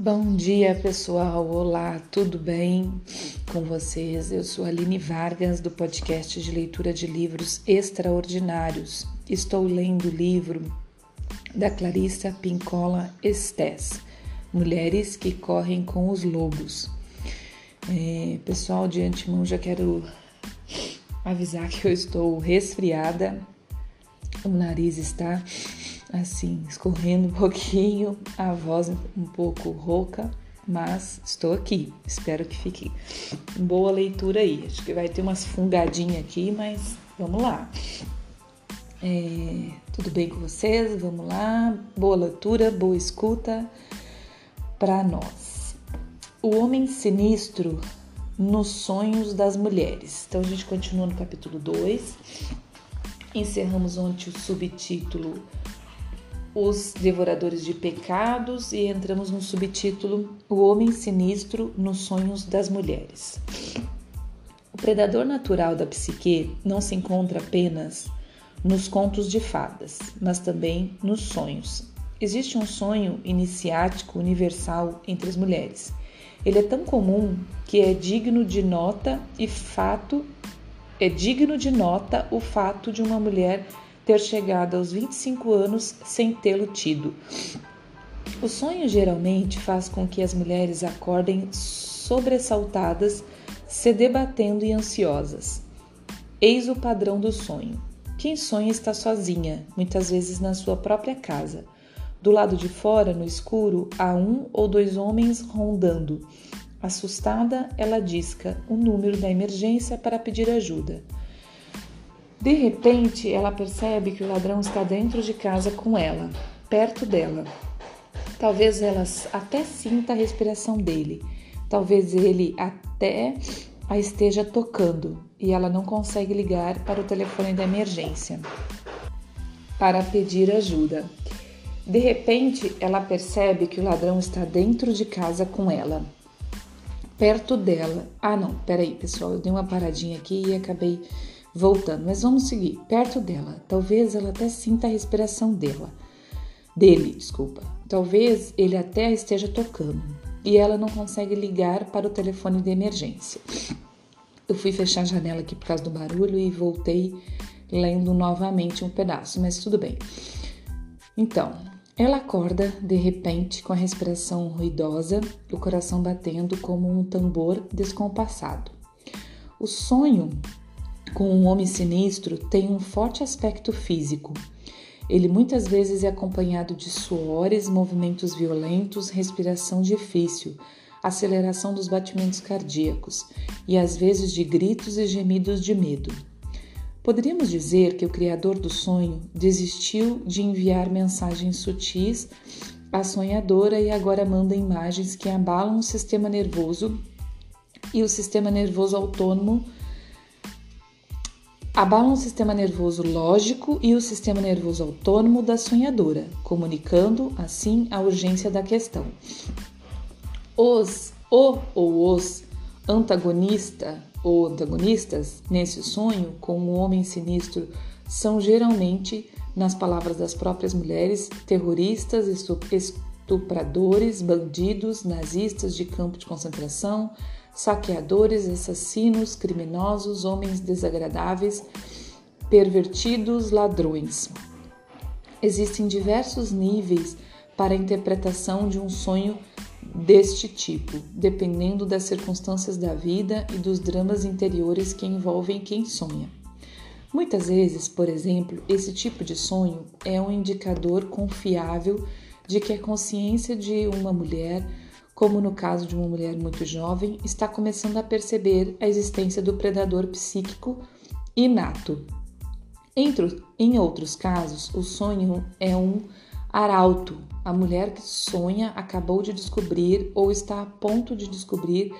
Bom dia, pessoal. Olá, tudo bem com vocês? Eu sou Aline Vargas do podcast de leitura de livros extraordinários. Estou lendo o livro da Clarissa Pincola Estés, Mulheres que correm com os lobos. É, pessoal, de antemão já quero avisar que eu estou resfriada, o nariz está assim, escorrendo um pouquinho, a voz um pouco rouca, mas estou aqui. Espero que fique boa leitura aí. Acho que vai ter umas fungadinhas aqui, mas vamos lá. É, tudo bem com vocês? Vamos lá. Boa leitura, boa escuta para nós. O homem sinistro nos sonhos das mulheres. Então a gente continua no capítulo 2. Encerramos ontem o subtítulo os Devoradores de Pecados e entramos no subtítulo O Homem Sinistro nos Sonhos das Mulheres. O predador natural da psique não se encontra apenas nos contos de fadas, mas também nos sonhos. Existe um sonho iniciático universal entre as mulheres. Ele é tão comum que é digno de nota e fato é digno de nota o fato de uma mulher ter chegado aos 25 anos sem tê-lo tido. O sonho geralmente faz com que as mulheres acordem sobressaltadas, se debatendo e ansiosas. Eis o padrão do sonho. Quem sonha está sozinha, muitas vezes na sua própria casa. Do lado de fora, no escuro, há um ou dois homens rondando. Assustada, ela disca o número da emergência para pedir ajuda. De repente, ela percebe que o ladrão está dentro de casa com ela, perto dela. Talvez ela até sinta a respiração dele. Talvez ele até a esteja tocando e ela não consegue ligar para o telefone da emergência para pedir ajuda. De repente, ela percebe que o ladrão está dentro de casa com ela, perto dela. Ah, não, peraí, pessoal, eu dei uma paradinha aqui e acabei Voltando, mas vamos seguir. Perto dela, talvez ela até sinta a respiração dela. Dele, desculpa. Talvez ele até esteja tocando e ela não consegue ligar para o telefone de emergência. Eu fui fechar a janela aqui por causa do barulho e voltei lendo novamente um pedaço, mas tudo bem. Então, ela acorda de repente com a respiração ruidosa, o coração batendo como um tambor descompassado. O sonho com um homem sinistro tem um forte aspecto físico. Ele muitas vezes é acompanhado de suores, movimentos violentos, respiração difícil, aceleração dos batimentos cardíacos e às vezes de gritos e gemidos de medo. Poderíamos dizer que o criador do sonho desistiu de enviar mensagens sutis à sonhadora e agora manda imagens que abalam o sistema nervoso e o sistema nervoso autônomo abalam o sistema nervoso lógico e o sistema nervoso autônomo da sonhadora, comunicando assim a urgência da questão. Os o ou os antagonista ou antagonistas nesse sonho com o um homem sinistro são geralmente, nas palavras das próprias mulheres, terroristas, estupradores, bandidos, nazistas de campo de concentração, saqueadores, assassinos, criminosos, homens desagradáveis, pervertidos, ladrões. Existem diversos níveis para a interpretação de um sonho deste tipo, dependendo das circunstâncias da vida e dos dramas interiores que envolvem quem sonha. Muitas vezes, por exemplo, esse tipo de sonho é um indicador confiável de que a consciência de uma mulher como no caso de uma mulher muito jovem, está começando a perceber a existência do predador psíquico inato. Entre, em outros casos, o sonho é um arauto. A mulher que sonha acabou de descobrir ou está a ponto de descobrir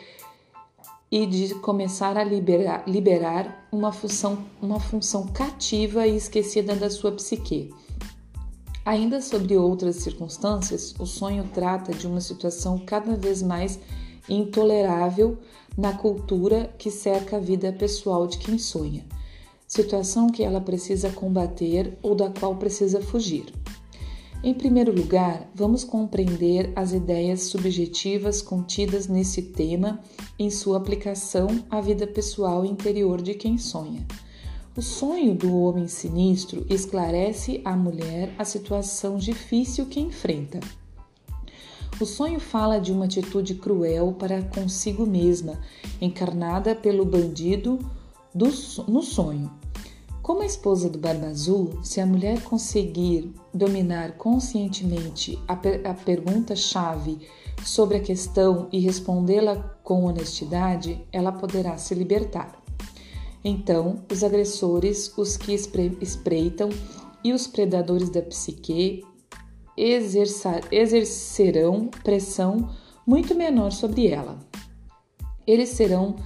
e de começar a liberar, liberar uma, função, uma função cativa e esquecida da sua psique. Ainda sobre outras circunstâncias, o sonho trata de uma situação cada vez mais intolerável na cultura que cerca a vida pessoal de quem sonha, situação que ela precisa combater ou da qual precisa fugir. Em primeiro lugar, vamos compreender as ideias subjetivas contidas nesse tema em sua aplicação à vida pessoal interior de quem sonha. O sonho do homem sinistro esclarece à mulher a situação difícil que enfrenta. O sonho fala de uma atitude cruel para consigo mesma, encarnada pelo bandido do, no sonho. Como a esposa do Barba Azul, se a mulher conseguir dominar conscientemente a, per a pergunta-chave sobre a questão e respondê-la com honestidade, ela poderá se libertar. Então, os agressores, os que espreitam e os predadores da psique exercerão pressão muito menor sobre ela. Eles serão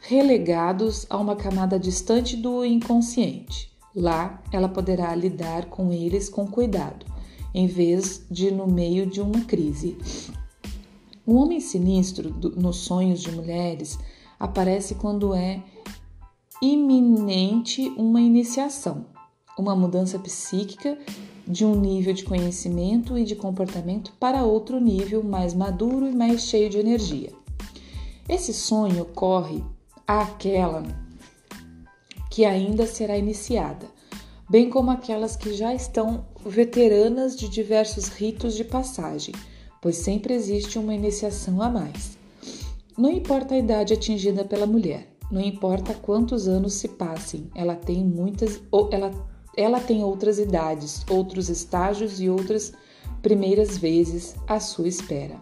relegados a uma camada distante do inconsciente. Lá, ela poderá lidar com eles com cuidado, em vez de no meio de uma crise. Um homem sinistro do, nos sonhos de mulheres aparece quando é iminente uma iniciação, uma mudança psíquica de um nível de conhecimento e de comportamento para outro nível mais maduro e mais cheio de energia. Esse sonho ocorre àquela que ainda será iniciada, bem como aquelas que já estão veteranas de diversos ritos de passagem, pois sempre existe uma iniciação a mais. Não importa a idade atingida pela mulher, não importa quantos anos se passem, ela tem muitas ou ela, ela tem outras idades, outros estágios e outras primeiras vezes à sua espera.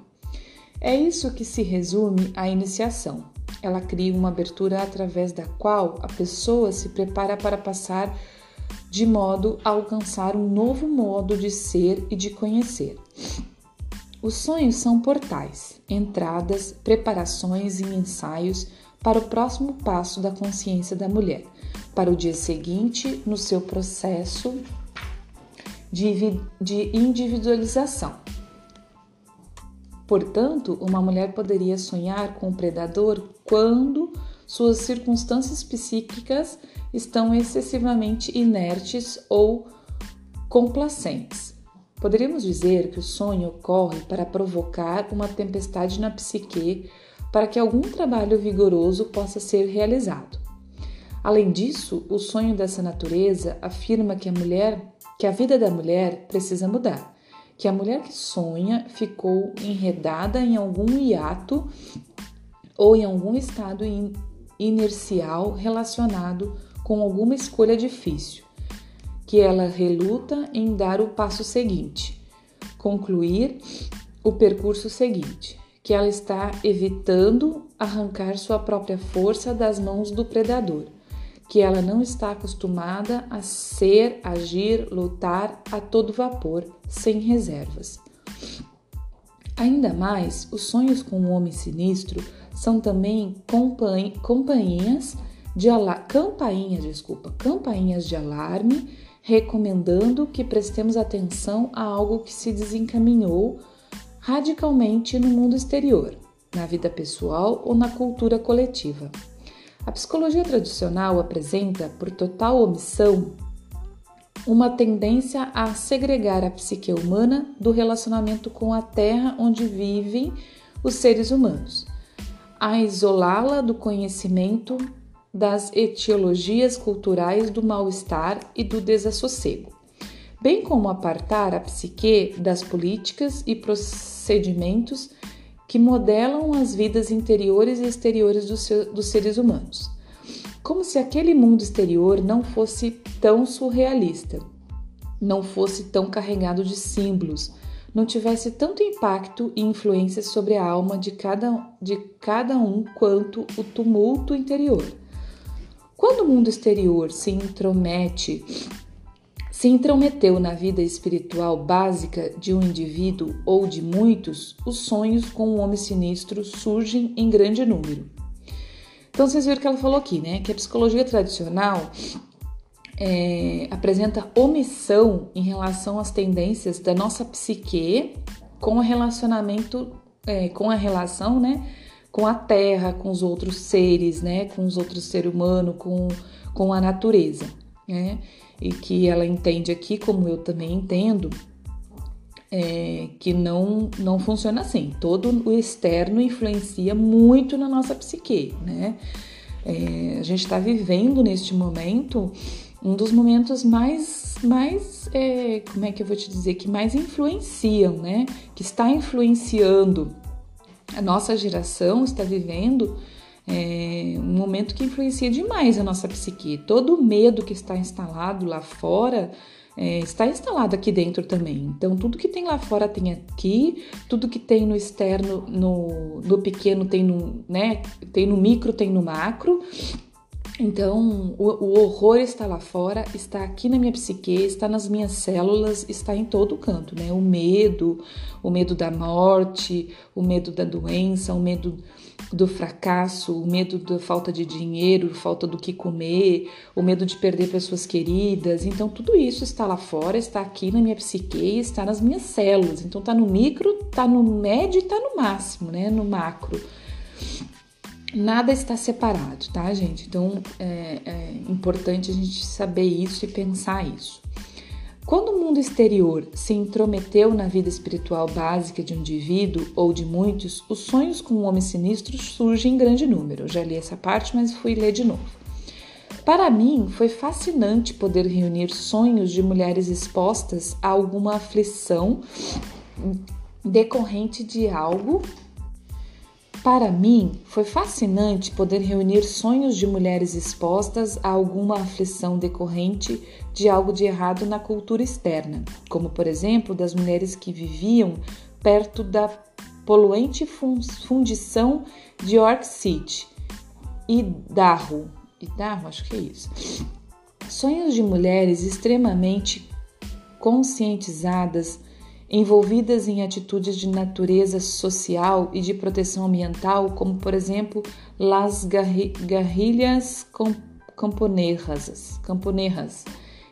É isso que se resume a iniciação. Ela cria uma abertura através da qual a pessoa se prepara para passar de modo a alcançar um novo modo de ser e de conhecer. Os sonhos são portais, entradas, preparações e ensaios para o próximo passo da consciência da mulher, para o dia seguinte no seu processo de, individualização. Portanto, uma mulher poderia sonhar com o predador quando suas circunstâncias psíquicas estão excessivamente inertes ou complacentes. Poderíamos dizer que o sonho ocorre para provocar uma tempestade na psique para que algum trabalho vigoroso possa ser realizado. Além disso, o sonho dessa natureza afirma que a mulher, que a vida da mulher precisa mudar que a mulher que sonha ficou enredada em algum hiato ou em algum estado inercial relacionado com alguma escolha difícil, que ela reluta em dar o passo seguinte, concluir o percurso seguinte, que ela está evitando arrancar sua própria força das mãos do predador que ela não está acostumada a ser, agir, lutar a todo vapor, sem reservas. Ainda mais, os sonhos com o homem sinistro são também companhias de campainhas, desculpa, campainhas de alarme, recomendando que prestemos atenção a algo que se desencaminhou radicalmente no mundo exterior, na vida pessoal ou na cultura coletiva. A psicologia tradicional apresenta, por total omissão, uma tendência a segregar a psique humana do relacionamento com a terra onde vivem os seres humanos, a isolá-la do conhecimento das etiologias culturais do mal-estar e do desassossego, bem como apartar a psique das políticas e procedimentos que modelam as vidas interiores e exteriores dos, dos seres humanos. Como se aquele mundo exterior não fosse tão surrealista, não fosse tão carregado de símbolos, não tivesse tanto impacto e influência sobre a alma de cada, de cada um quanto o tumulto interior. Quando o mundo exterior se intromete se intrometeu na vida espiritual básica de um indivíduo ou de muitos, os sonhos com o homem sinistro surgem em grande número. Então vocês viram que ela falou aqui, né? Que a psicologia tradicional é, apresenta omissão em relação às tendências da nossa psique com o relacionamento, é, com a relação, né? Com a terra, com os outros seres, né? Com os outros seres humanos, com, com a natureza, né? E que ela entende aqui, como eu também entendo, é, que não, não funciona assim. Todo o externo influencia muito na nossa psique, né? É, a gente está vivendo neste momento um dos momentos mais, mais é, como é que eu vou te dizer, que mais influenciam, né? Que está influenciando. A nossa geração está vivendo é, um momento que influencia demais a nossa psique. Todo o medo que está instalado lá fora é, está instalado aqui dentro também. Então, tudo que tem lá fora tem aqui, tudo que tem no externo, no, no pequeno tem no, né, tem no micro, tem no macro. Então, o, o, horror está lá fora, está aqui na minha psique, está nas minhas células, está em todo canto, né? O medo, o medo da morte, o medo da doença, o medo do fracasso, o medo da falta de dinheiro, falta do que comer, o medo de perder pessoas queridas. Então, tudo isso está lá fora, está aqui na minha psique, está nas minhas células. Então, está no micro, está no médio e está no máximo, né? No macro. Nada está separado, tá, gente? Então, é, é importante a gente saber isso e pensar isso. Quando o mundo exterior se intrometeu na vida espiritual básica de um indivíduo ou de muitos, os sonhos com um homem sinistro surgem em grande número. Eu já li essa parte, mas fui ler de novo. Para mim, foi fascinante poder reunir sonhos de mulheres expostas a alguma aflição decorrente de algo para mim, foi fascinante poder reunir sonhos de mulheres expostas a alguma aflição decorrente de algo de errado na cultura externa, como por exemplo das mulheres que viviam perto da poluente fundição de York City. E Darro, Idaho, acho que é isso. Sonhos de mulheres extremamente conscientizadas envolvidas em atitudes de natureza social e de proteção ambiental, como por exemplo las guerrilhas camponeras, camponeras,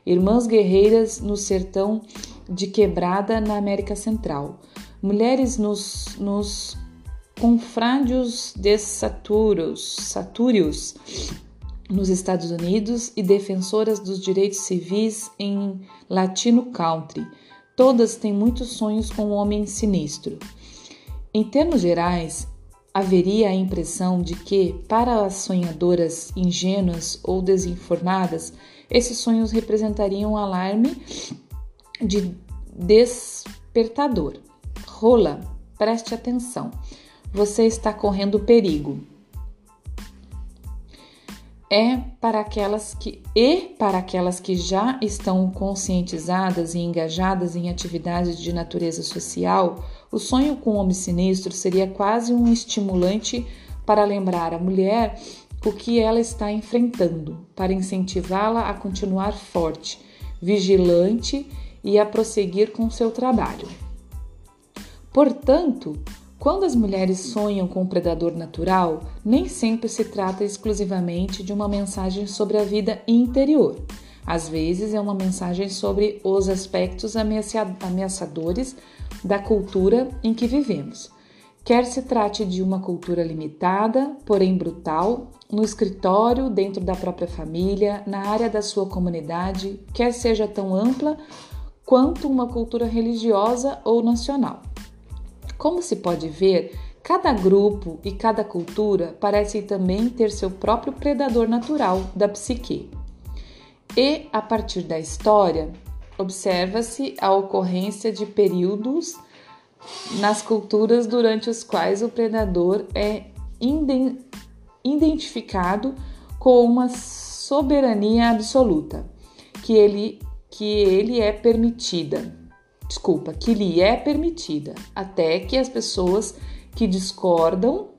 irmãs guerreiras no sertão de Quebrada na América Central, mulheres nos, nos confrádios de Satúrios, Satúrios nos Estados Unidos e defensoras dos direitos civis em Latino Country Todas têm muitos sonhos com o um homem sinistro. Em termos gerais, haveria a impressão de que, para as sonhadoras ingênuas ou desinformadas, esses sonhos representariam um alarme de despertador. Rola, preste atenção. Você está correndo perigo é para aquelas que e para aquelas que já estão conscientizadas e engajadas em atividades de natureza social, o sonho com o homem sinistro seria quase um estimulante para lembrar a mulher o que ela está enfrentando, para incentivá-la a continuar forte, vigilante e a prosseguir com seu trabalho. Portanto, quando as mulheres sonham com o predador natural, nem sempre se trata exclusivamente de uma mensagem sobre a vida interior. Às vezes é uma mensagem sobre os aspectos ameaçadores da cultura em que vivemos. Quer se trate de uma cultura limitada, porém brutal, no escritório, dentro da própria família, na área da sua comunidade, quer seja tão ampla quanto uma cultura religiosa ou nacional. Como se pode ver, cada grupo e cada cultura parecem também ter seu próprio predador natural da psique. E, a partir da história, observa-se a ocorrência de períodos nas culturas durante os quais o predador é identificado com uma soberania absoluta, que ele, que ele é permitida desculpa, que lhe é permitida, até que as pessoas que discordam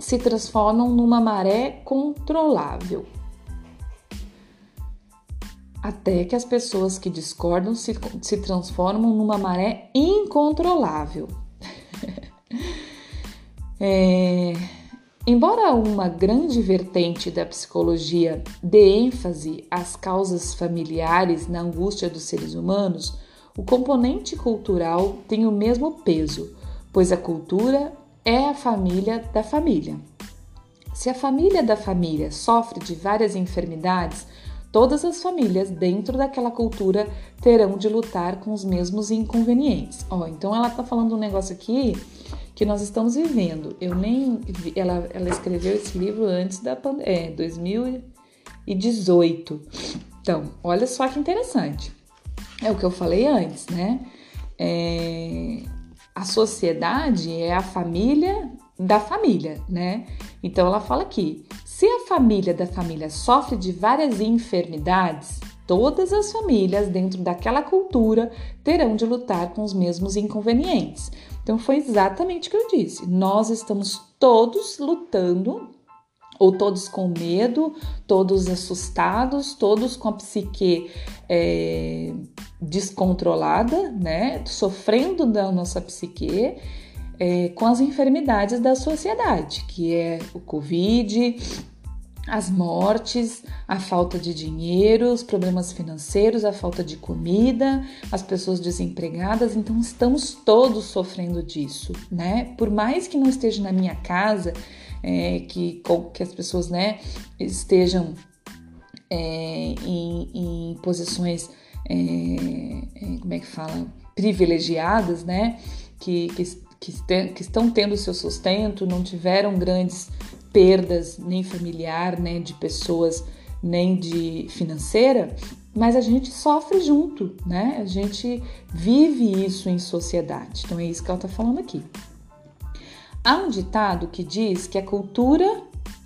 se transformam numa maré controlável. Até que as pessoas que discordam se, se transformam numa maré incontrolável. é, embora uma grande vertente da psicologia dê ênfase às causas familiares na angústia dos seres humanos, o componente cultural tem o mesmo peso, pois a cultura é a família da família. Se a família da família sofre de várias enfermidades, todas as famílias dentro daquela cultura terão de lutar com os mesmos inconvenientes. Ó, então ela tá falando um negócio aqui que nós estamos vivendo. Eu nem vi, ela, ela escreveu esse livro antes da pandemia, é, 2018. Então, olha só que interessante. É o que eu falei antes, né? É, a sociedade é a família da família, né? Então ela fala aqui: se a família da família sofre de várias enfermidades, todas as famílias dentro daquela cultura terão de lutar com os mesmos inconvenientes. Então foi exatamente o que eu disse. Nós estamos todos lutando ou todos com medo, todos assustados, todos com a psique é, descontrolada, né? Sofrendo da nossa psique é, com as enfermidades da sociedade, que é o Covid, as mortes, a falta de dinheiro, os problemas financeiros, a falta de comida, as pessoas desempregadas, então estamos todos sofrendo disso, né? Por mais que não esteja na minha casa, é, que, que as pessoas né, estejam é, em, em, posições, é, é, como é que fala, privilegiadas, né, que, que, que, que estão tendo seu sustento, não tiveram grandes perdas nem familiar, né, de pessoas, nem de financeira, mas a gente sofre junto, né? A gente vive isso em sociedade. Então é isso que ela está falando aqui. Há um ditado que diz que a cultura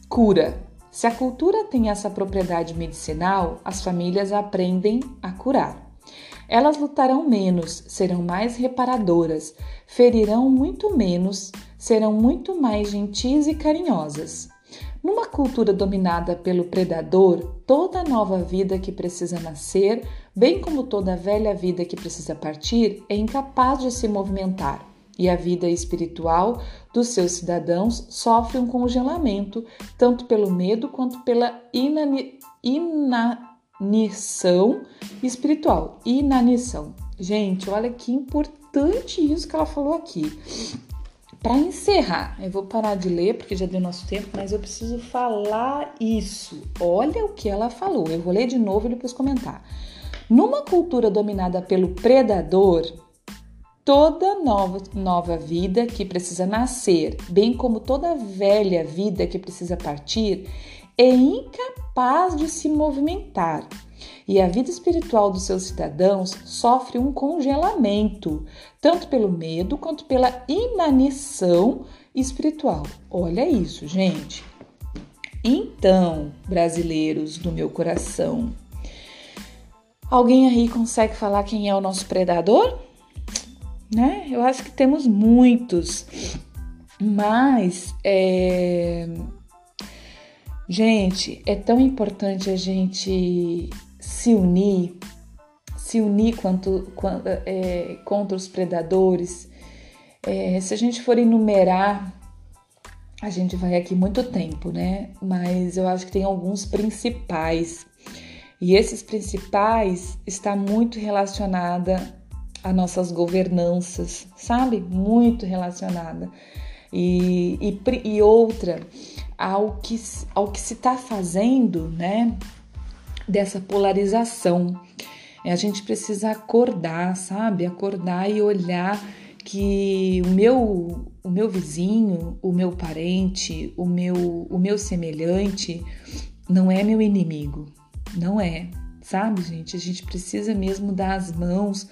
cura. Se a cultura tem essa propriedade medicinal, as famílias aprendem a curar. Elas lutarão menos, serão mais reparadoras, ferirão muito menos, serão muito mais gentis e carinhosas. Numa cultura dominada pelo predador, toda nova vida que precisa nascer, bem como toda velha vida que precisa partir, é incapaz de se movimentar e a vida espiritual dos seus cidadãos sofre um congelamento, tanto pelo medo quanto pela inani inanição espiritual. Inanição. Gente, olha que importante isso que ela falou aqui. Para encerrar, eu vou parar de ler porque já deu nosso tempo, mas eu preciso falar isso. Olha o que ela falou. Eu vou ler de novo e depois comentar. Numa cultura dominada pelo predador, toda nova, nova vida que precisa nascer, bem como toda velha vida que precisa partir, é incapaz de se movimentar. E a vida espiritual dos seus cidadãos sofre um congelamento, tanto pelo medo quanto pela inanição espiritual. Olha isso, gente. Então, brasileiros do meu coração, alguém aí consegue falar quem é o nosso predador? né? Eu acho que temos muitos, mas é... gente, é tão importante a gente se unir, se unir quanto, quanto é, contra os predadores. É, se a gente for enumerar, a gente vai aqui muito tempo, né? Mas eu acho que tem alguns principais. E esses principais está muito relacionada a nossas governanças, sabe? Muito relacionada. E, e, e outra, ao que, ao que se está fazendo, né? Dessa polarização. A gente precisa acordar, sabe? Acordar e olhar que o meu, o meu vizinho, o meu parente, o meu, o meu semelhante não é meu inimigo. Não é, sabe, gente? A gente precisa mesmo dar as mãos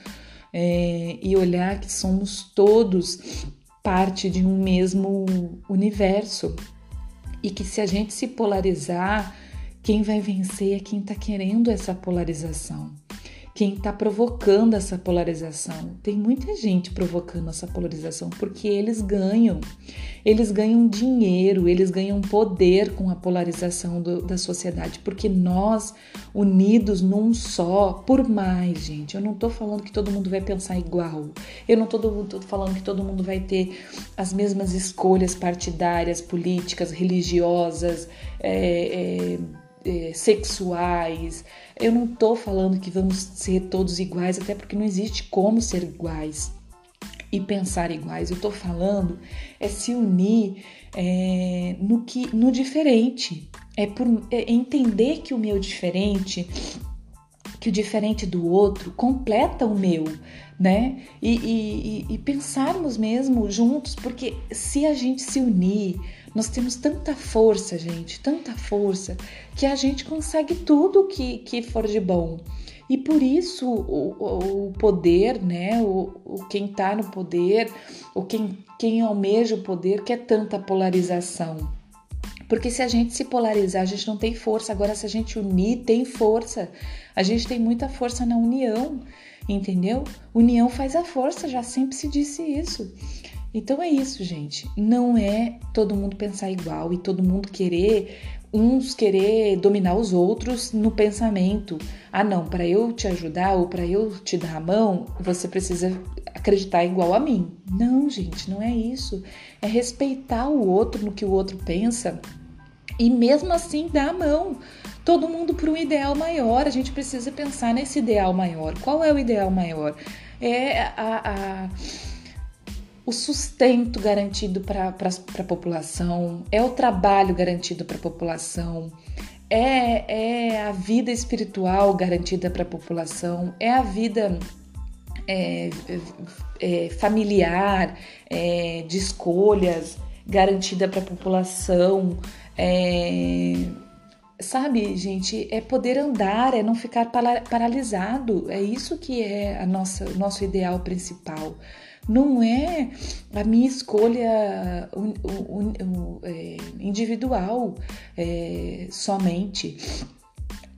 é, e olhar que somos todos parte de um mesmo universo e que se a gente se polarizar, quem vai vencer é quem está querendo essa polarização quem está provocando essa polarização. Tem muita gente provocando essa polarização porque eles ganham, eles ganham dinheiro, eles ganham poder com a polarização do, da sociedade, porque nós, unidos num só, por mais, gente, eu não estou falando que todo mundo vai pensar igual, eu não estou falando que todo mundo vai ter as mesmas escolhas partidárias, políticas, religiosas, é, é, é, sexuais. Eu não estou falando que vamos ser todos iguais, até porque não existe como ser iguais e pensar iguais. Eu estou falando é se unir é, no que no diferente. é por é entender que o meu diferente, que o diferente do outro completa o meu, né? E, e, e, pensarmos mesmo juntos, porque se a gente se unir, nós temos tanta força, gente, tanta força, que a gente consegue tudo que, que for de bom. E por isso o, o poder, né? O, o quem está no poder, o quem, quem almeja o poder, quer tanta polarização. Porque se a gente se polarizar, a gente não tem força. Agora, se a gente unir, tem força. A gente tem muita força na união, entendeu? União faz a força, já sempre se disse isso. Então é isso, gente. Não é todo mundo pensar igual e todo mundo querer uns querer dominar os outros no pensamento. Ah, não, para eu te ajudar ou para eu te dar a mão, você precisa acreditar igual a mim. Não, gente, não é isso. É respeitar o outro no que o outro pensa e mesmo assim dar a mão. Todo mundo para um ideal maior. A gente precisa pensar nesse ideal maior. Qual é o ideal maior? É a, a o sustento garantido para a população, é o trabalho garantido para a população, é, é a vida espiritual garantida para a população, é a vida é, é, familiar, é, de escolhas garantida para a população. É, sabe, gente, é poder andar, é não ficar paralisado. É isso que é a nossa, o nosso ideal principal não é a minha escolha é, individual é, somente.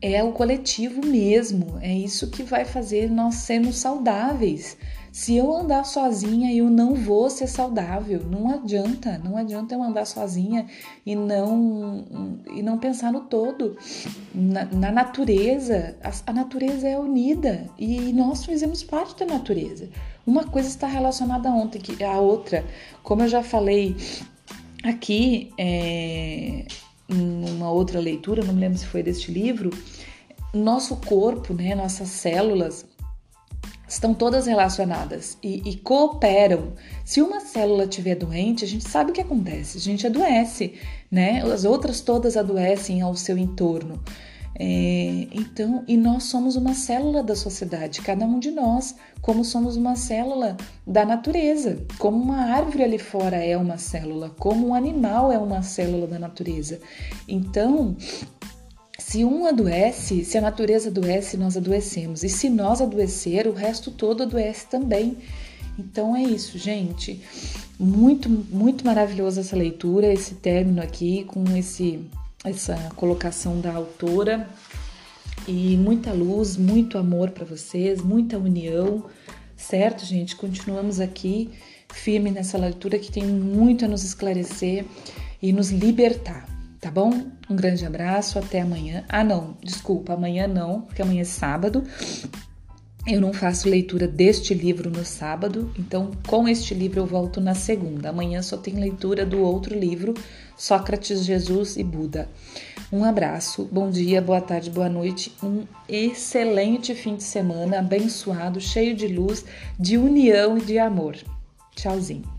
É o coletivo mesmo, é isso que vai fazer nós sermos saudáveis. Se eu andar sozinha, eu não vou ser saudável. Não adianta, não adianta eu andar sozinha e não e não pensar no todo. Na, na natureza, a, a natureza é unida e nós fazemos parte da natureza. Uma coisa está relacionada à outra. Como eu já falei aqui, é, numa outra leitura, não me lembro se foi deste livro, nosso corpo, né, nossas células, estão todas relacionadas e, e, cooperam. Se uma célula estiver doente, a gente sabe o que acontece, a gente adoece, né? As outras todas adoecem ao seu entorno. É, então, e nós somos uma célula da sociedade, cada um de nós, como somos uma célula da natureza, como uma árvore ali fora é uma célula, como um animal é uma célula da natureza. Então, se um adoece, se a natureza adoece, nós adoecemos. E se nós adoecer, o resto todo adoece também. Então é isso, gente. Muito, muito maravilhosa essa leitura, esse término aqui com esse essa colocação da autora e muita luz, muito amor para vocês, muita união, certo, gente? Continuamos aqui firme nessa leitura que tem muito a nos esclarecer e nos libertar tá bom? Um grande abraço, até amanhã. Ah, não, desculpa, amanhã não, porque amanhã é sábado. Eu não faço leitura deste livro no sábado, então com este livro eu volto na segunda. Amanhã só tem leitura do outro livro, Sócrates, Jesus e Buda. Um abraço, bom dia, boa tarde, boa noite, um excelente fim de semana, abençoado, cheio de luz, de união e de amor. Tchauzinho.